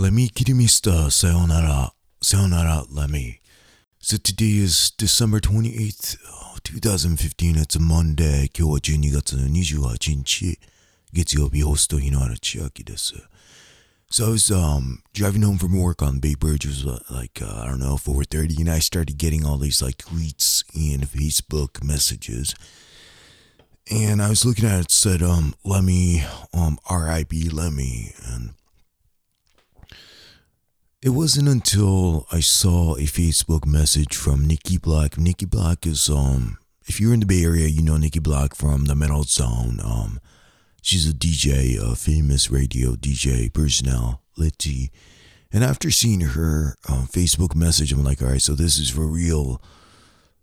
Lemmy Kilmister Sayonara Sayonara Lemmy. So today is December 28th, 2015. It's a Monday. 今日は12月28日。月曜日ホスト日の原千秋です。So I was um, driving home from work on Bay Bridge. It was uh, like, uh, I don't know, 4.30. And I started getting all these like tweets and Facebook messages and I was looking at it, said, um, me um, R.I.P. Lemmy, and it wasn't until I saw a Facebook message from Nikki Blakk. Nikki Blakk is um if you're in the Bay Area, you know Nikki Blakk from the Metal Zone. Um she's a DJ, a famous radio DJ personality. And after seeing her um, Facebook message, I'm like, all right, so this is for real.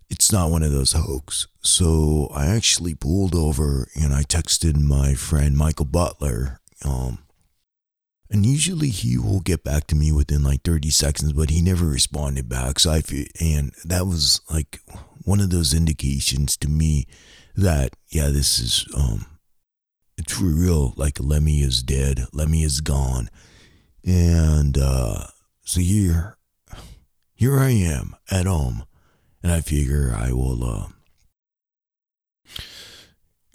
It's not one of those hoax. So I actually pulled over and I texted my friend Michael Butler. Um, and usually he will get back to me within like 30 seconds, but he never responded back. So I feel, and that was like one of those indications to me that, yeah, this is, um, it's for real. Like Lemmy is dead. Lemmy is gone. And, uh, so here, here I am at home and I figure I will, uh,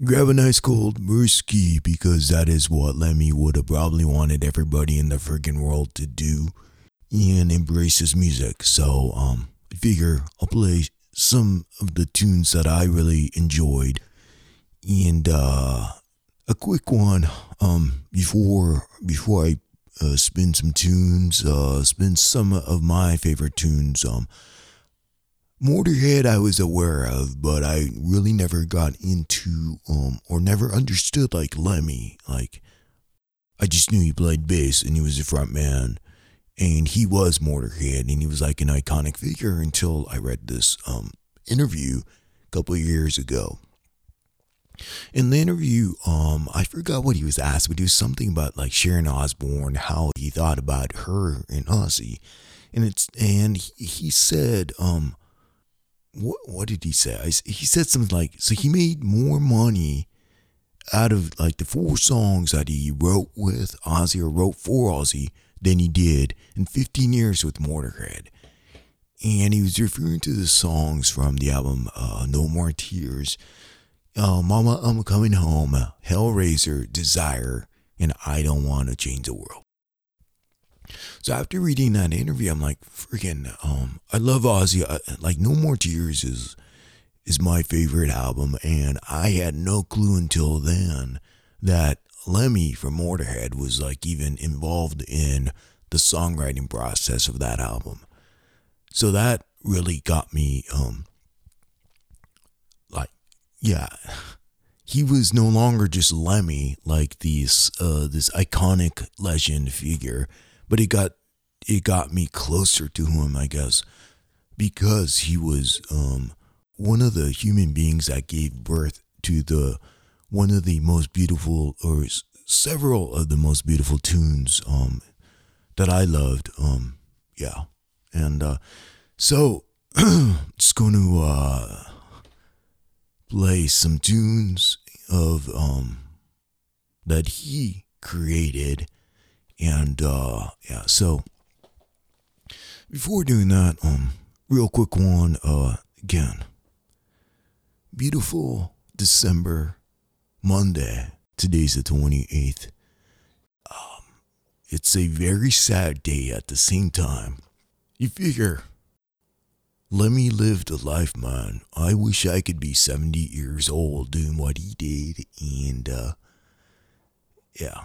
grab a nice cold brewski because that is what Lemmy would have probably wanted everybody in the freaking world to do and embrace his music. So um, I figure I'll play some of the tunes that I really enjoyed and uh, a quick one um, before before I uh, spin some tunes, uh, spin some of my favorite tunes. Um, Motorhead I was aware of, but I really never got into um or never understood like Lemmy. Like I just knew he played bass and he was a front man and he was Motorhead and he was like an iconic figure until I read this um interview a couple years ago. In the interview, um, I forgot what he was asked, but it was something about like Sharon Osbourne, how he thought about her and Ozzy, and it's and he said, um, what what did he say? He said something like, so he made more money out of like the four songs that he wrote with Ozzy or wrote for Ozzy than he did in 15 years with Motorhead. And he was referring to the songs from the album uh, No More Tears, uh, Mama, I'm Coming Home, Hellraiser, Desire, and I Don't Want to Change the World. So after reading that interview, I'm like, freaking, um, I love Ozzy. I, like, No More Tears is is my favorite album, and I had no clue until then that Lemmy from Motorhead was like even involved in the songwriting process of that album. So that really got me, um, like, yeah. He was no longer just Lemmy, like these, uh, this iconic legend figure but it got it got me closer to him, I guess, because he was um, one of the human beings that gave birth to the one of the most beautiful or several of the most beautiful tunes um, that I loved. Um, yeah, and uh, so just going to uh, play some tunes of um, that he created and uh, yeah, so before doing that, um, real quick one, uh, again, beautiful December Monday. Today's the 28th. Um, it's a very sad day at the same time. You figure, let me live the life, man. I wish I could be 70 years old doing what he did. And, uh, yeah.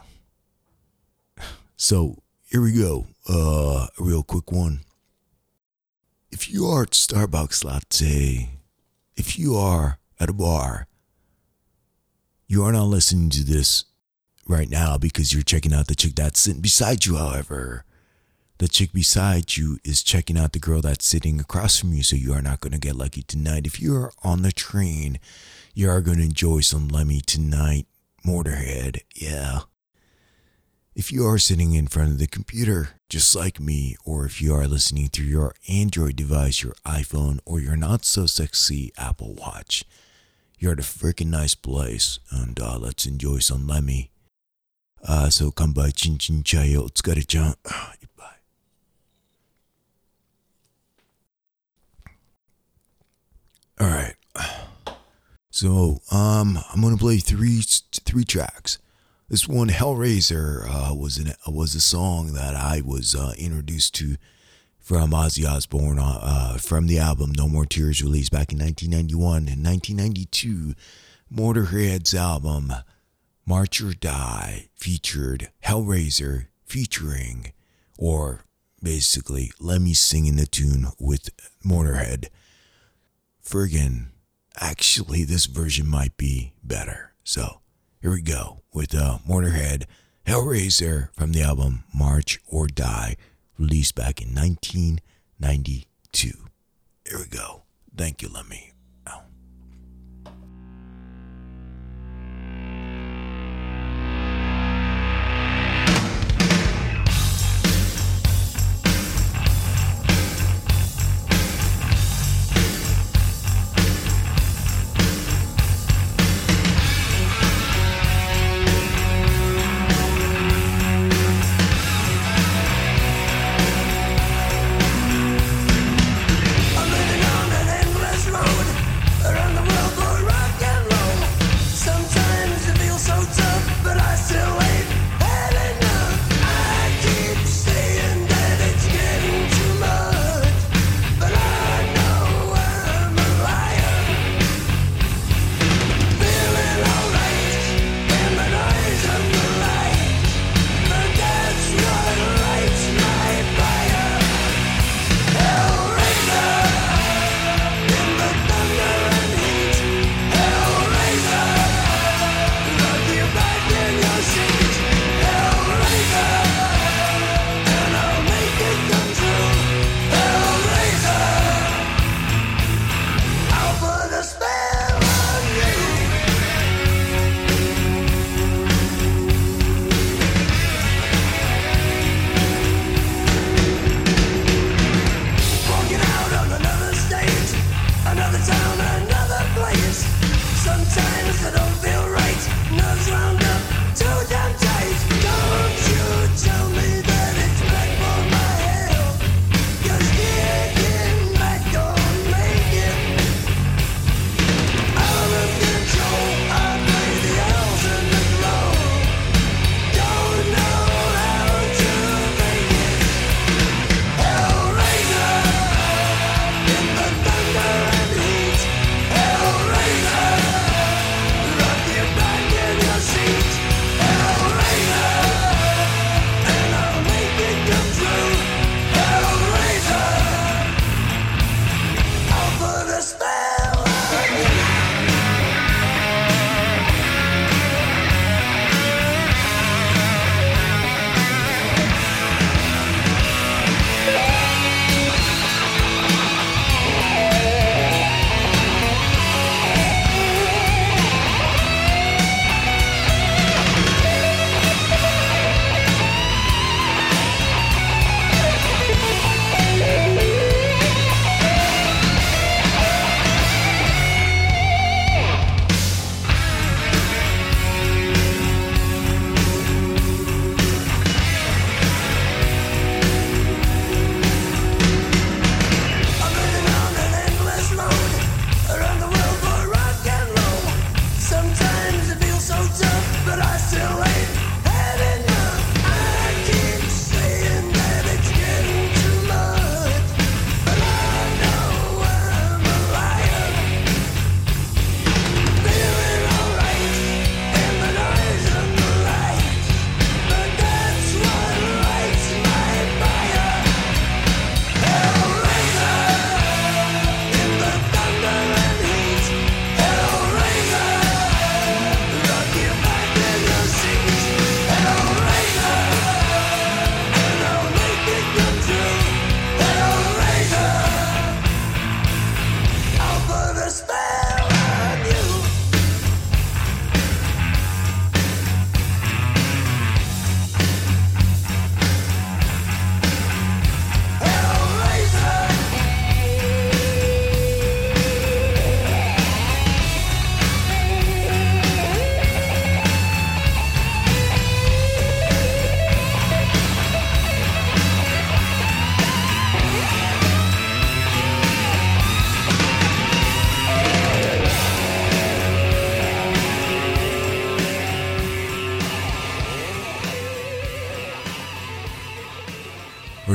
So here we go. Uh, a real quick one. If you are at Starbucks latte, if you are at a bar, you are not listening to this right now because you're checking out the chick that's sitting beside you, however. The chick beside you is checking out the girl that's sitting across from you, so you are not going to get lucky tonight. If you are on the train, you are going to enjoy some Lemmy tonight. Motorhead, yeah. If you are sitting in front of the computer, just like me, or if you are listening through your Android device, your iPhone, or your not so sexy Apple Watch, you're at a freaking nice place, and uh, let's enjoy some Lemmy. Uh, so come by Chin Chin Chayo, Otsukarechan. goodbye. All right. So, um, I'm gonna play three three tracks. This one, Hellraiser, uh, was an, was a song that I was uh, introduced to from Ozzy Osbourne uh, uh from the album No More Tears, released back in 1991 and 1992. Motorhead's album March or Die featured Hellraiser featuring, or basically let me sing in the tune with Motorhead. Friggin', actually, this version might be better. So here we go with uh, Motorhead Hellraiser from the album March or Die, released back in 1992. Here we go. Thank you, Lemmy.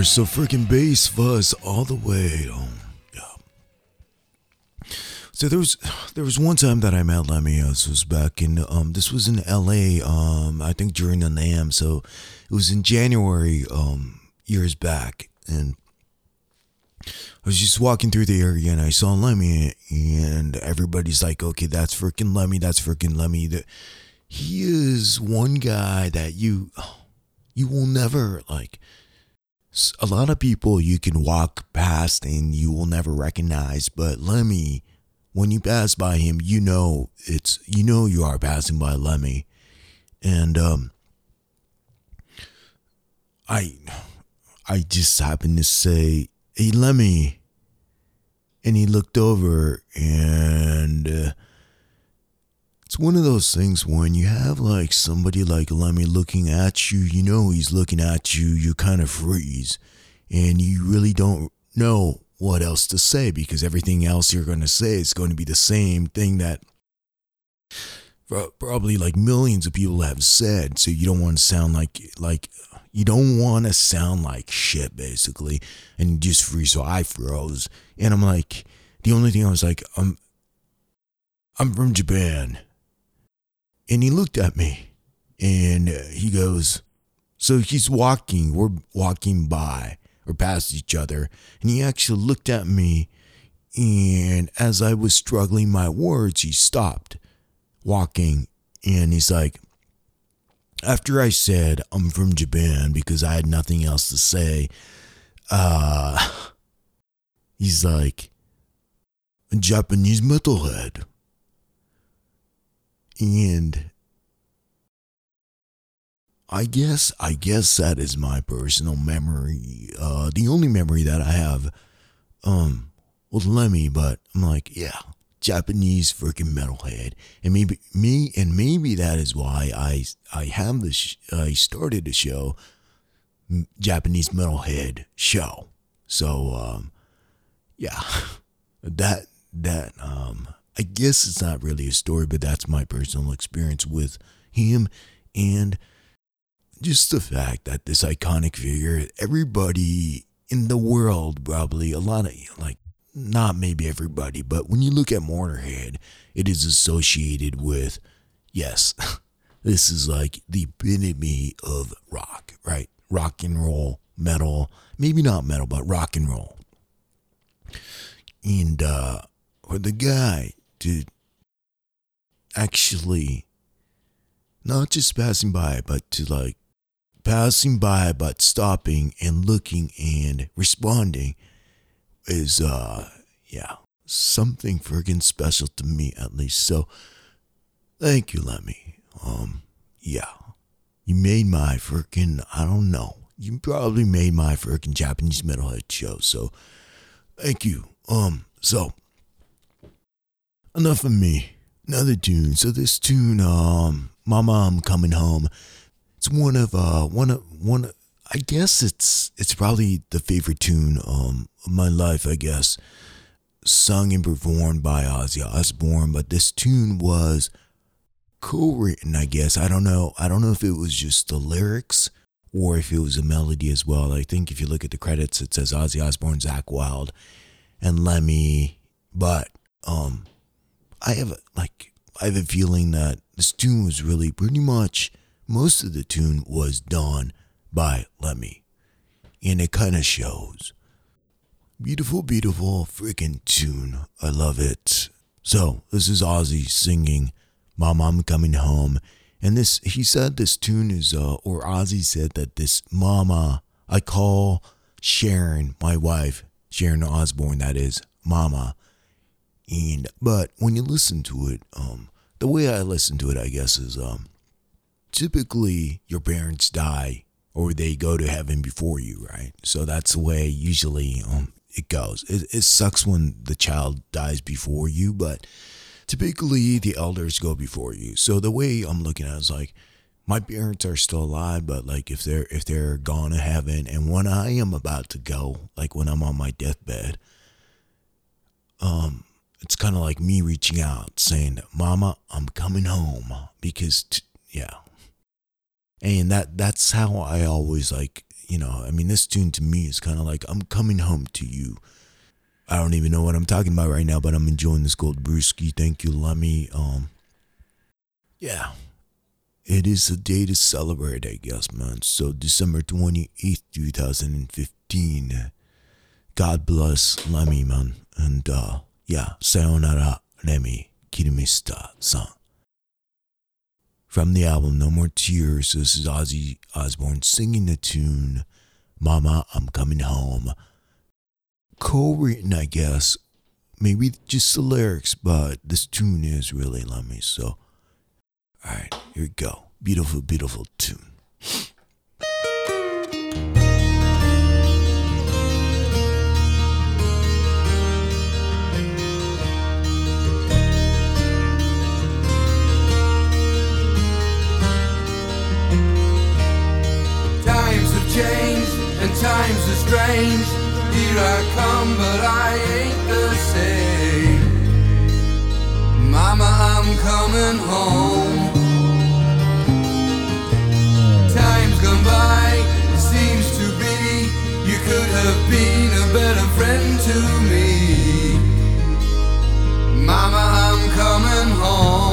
So freaking bass fuzz all the way. Um, yeah. So there was there was one time that I met Lemmy. This was back in um this was in L.A. Um I think during the NAMM. So it was in January um years back, and I was just walking through the area and I saw Lemmy, and everybody's like, "Okay, that's freaking Lemmy. That's freaking Lemmy." He is one guy that you you will never like a lot of people you can walk past and you will never recognize, but Lemmy, when you pass by him, you know it's you know you are passing by Lemmy, and um, I, I just happened to say, "Hey, Lemmy," and he looked over and. Uh, it's one of those things when you have like somebody like Lemmy looking at you, you know he's looking at you, you kind of freeze and you really don't know what else to say because everything else you're going to say is going to be the same thing that probably like millions of people have said so you don't want to sound like like you don't want to sound like shit basically and just freeze so i froze and i'm like the only thing i was like i'm i'm from japan and he looked at me and he goes, So he's walking, we're walking by or past each other. And he actually looked at me. And as I was struggling my words, he stopped walking. And he's like, after I said I'm from Japan because I had nothing else to say, uh, he's like, a Japanese metalhead. And I guess I guess that is my personal memory. Uh, the only memory that I have um with Lemmy, but I'm like, yeah, Japanese freaking metalhead, and maybe me, and maybe that is why I I have this. I started the show, Japanese metalhead show. So um, yeah, that that um I guess it's not really a story, but that's my personal experience with him and just the fact that this iconic figure, everybody in the world, probably a lot of like, not maybe everybody, but when you look at Motorhead, it is associated with, yes, this is like the epitome of rock, right? Rock and roll, metal, maybe not metal, but rock and roll. And uh, for the guy to actually not just passing by, but to like passing by, but stopping and looking and responding is, uh, yeah, something friggin' special to me at least. So, thank you, Lemmy. Um, yeah, you made my freaking, I don't know, you probably made my freaking Japanese metalhead show. So, thank you. Um, so enough of me. Another tune. So this tune, um, Mama, I'm coming home. It's one of uh one of one. I guess it's it's probably the favorite tune um of my life. I guess sung and performed by Ozzy Osbourne, but this tune was co-written. I guess I don't know. I don't know if it was just the lyrics or if it was a melody as well. I think if you look at the credits, it says Ozzy Osbourne, Zakk Wylde, and Lemmy. But um, I have a, like I have a feeling that this tune was really pretty much most of the tune was done by Lemmy, and it kind of shows. Beautiful, beautiful freaking tune. I love it. So this is Ozzy singing "Mom, I'm coming home," and this he said this tune is uh, or Ozzy said that this Mama I call Sharon, my wife, Sharon Osbourne, that is Mama and but when you listen to it, um, the way I listen to it, I guess, is um, typically your parents die or they go to heaven before you, right? So that's the way usually um, it goes. It, it sucks when the child dies before you, but typically the elders go before you. So the way I'm looking at it is like my parents are still alive, but like if they're if they're gone to heaven and when I am about to go, like when I'm on my deathbed, um, it's kind of like me reaching out saying, "Mama, I'm coming home," because t- yeah, and that that's how I always like you know, I mean, this tune to me is kind of like I'm coming home to you. I don't even know what I'm talking about right now, but I'm enjoying this gold brewski. Thank you, Lemmy. Um, yeah, it is a day to celebrate, I guess, man. So December 28th, 2015. God bless Lemmy, man. And uh, yeah, sayonara, Lemmy, Kilmister, san. From the album No More Tears, this is Ozzy Osbourne singing the tune Mama, I'm Coming Home. Co written, I guess. Maybe just the lyrics, but this tune is really Lemmy, so. Alright, here we go. Beautiful, beautiful tune. Times are strange. Here I come, but I ain't the same. Mama, I'm coming home. Time's gone by, it seems to be you could have been a better friend to me. Mama, I'm coming home.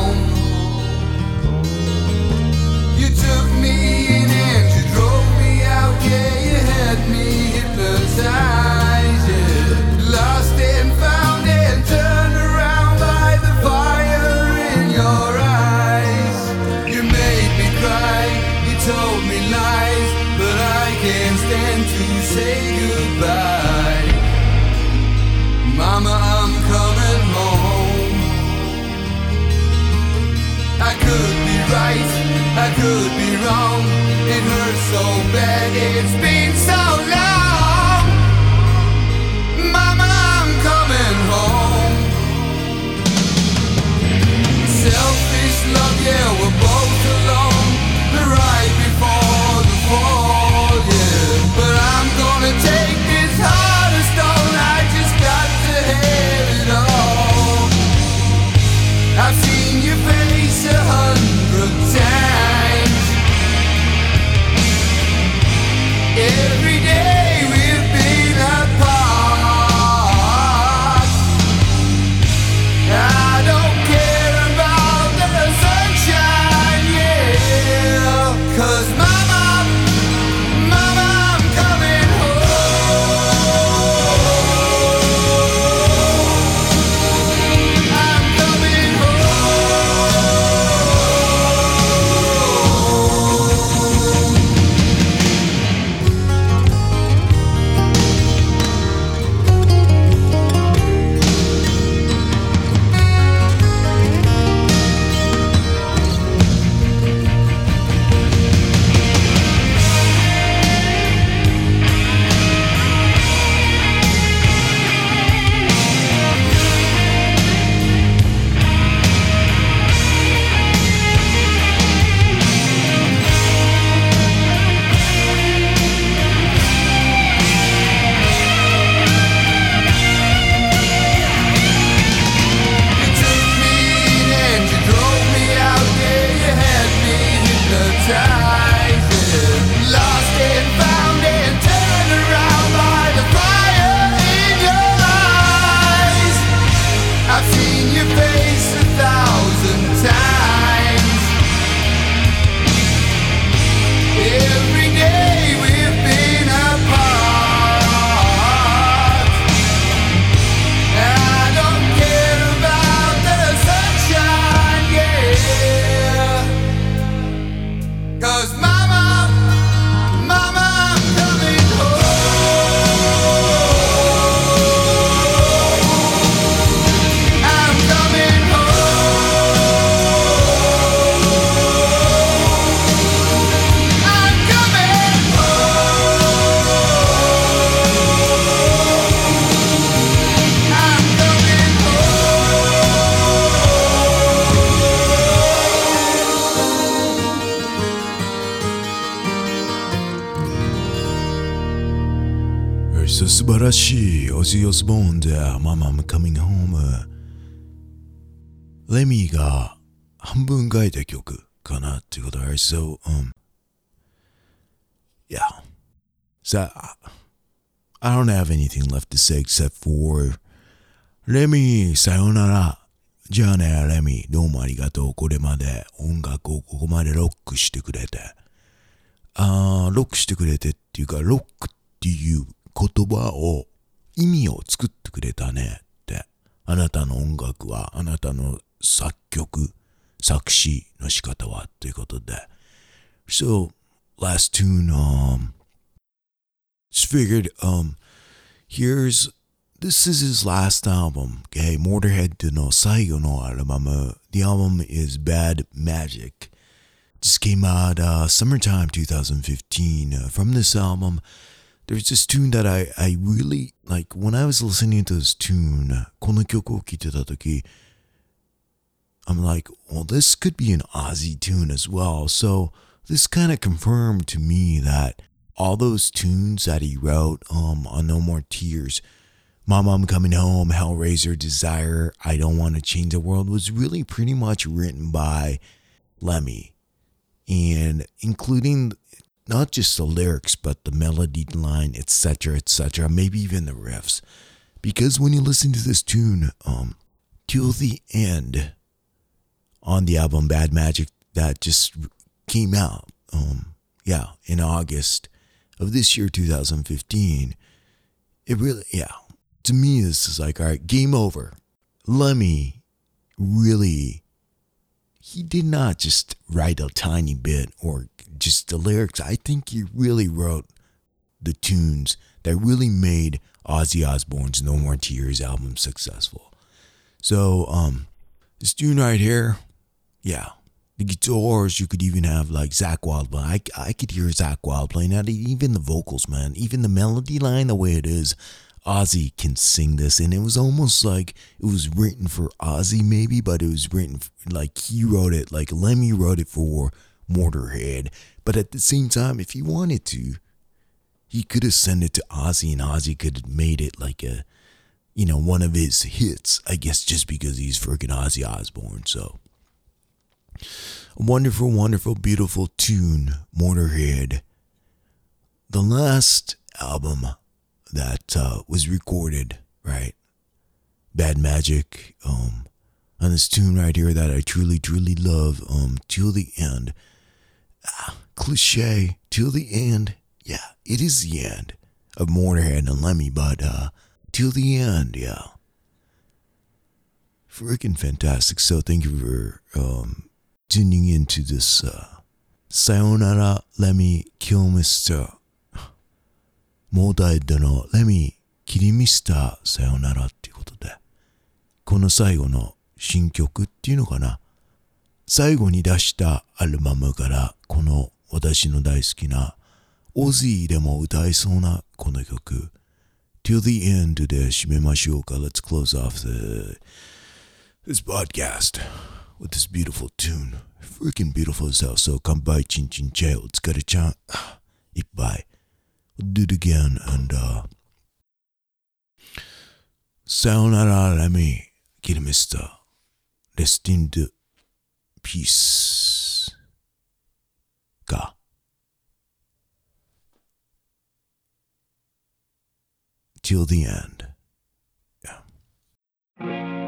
らしいオジオスボーンで Mama I'm coming home レミーが半分書いた曲かなってことある So um Yeah So I, don't have anything left to say except for レミーさよなら。じゃあね、レミー、どうもありがとう。これまで音楽をここまでロックしてくれて。あーロックしてくれてっていうか、ロックっていう言葉を、意味を作ってくれたねって。あなたの音楽は、あなたの作曲、作詞の仕方はということで。So, last tune, um, just figured, um, here's, this is his last album, okay? Motorhead の最後のアルバム。The album is Bad Magic. Just came out uh, summertime 2015. Uh, from this album, there's this tune that I, I really like when I was listening to this tune, この曲を聴いてた時 I'm like, well, this could be an Ozzy tune as well. So this kind of confirmed to me that all those tunes that he wrote um, on No More Tears, Mama, I'm Coming Home, Hellraiser, Desire, I Don't Want to Change the World was really pretty much written by Lemmy. And including not just the lyrics, but the melody line, etc., etc., maybe even the riffs. Because when you listen to this tune, um, till the end, on the album Bad Magic that just came out, um, yeah, in August of this year, 2015. It really, yeah, to me, this is like, all right, game over. Lemmy really, he did not just write a tiny bit or just the lyrics. I think he really wrote the tunes that really made Ozzy Osbourne's No More Tears album successful. So, um, this tune right here, yeah. The guitars, you could even have like Zakk Wylde. I, I could hear Zakk Wylde playing that. Even the vocals, man. Even the melody line, the way it is. Ozzy can sing this. And it was almost like it was written for Ozzy, maybe, but it was written like he wrote it, like Lemmy wrote it for Motorhead. But at the same time, if he wanted to, he could have sent it to Ozzy and Ozzy could have made it like a, you know, one of his hits, I guess, just because he's freaking Ozzy Osbourne. So. A wonderful, wonderful, beautiful tune, Motorhead. The last album that uh, was recorded, right? Bad Magic, um, on this tune right here that I truly, truly love, um, till the end. Ah, cliche, till the end. Yeah, it is the end of Motorhead and Lemmy, but uh, till the end, yeah. Freaking fantastic. So thank you for um, tuning into this uh, Sayonara Lemmy Kill Mister モータイドのレミキリミスターさよならっていうことで、この最後の新曲っていうのかな。最後に出したアルバムから、この私の大好きな、オズイでも歌えそうなこの曲、Till the End で締めましょうか。Let's close off the, this podcast with this beautiful tune. Freaking beautiful as hell. So come by, chin chin che, let's get a chan, it by. We'll do it again and uh Sayonara Remy Kirimister. Rest in the peace. God. Till the end. Yeah.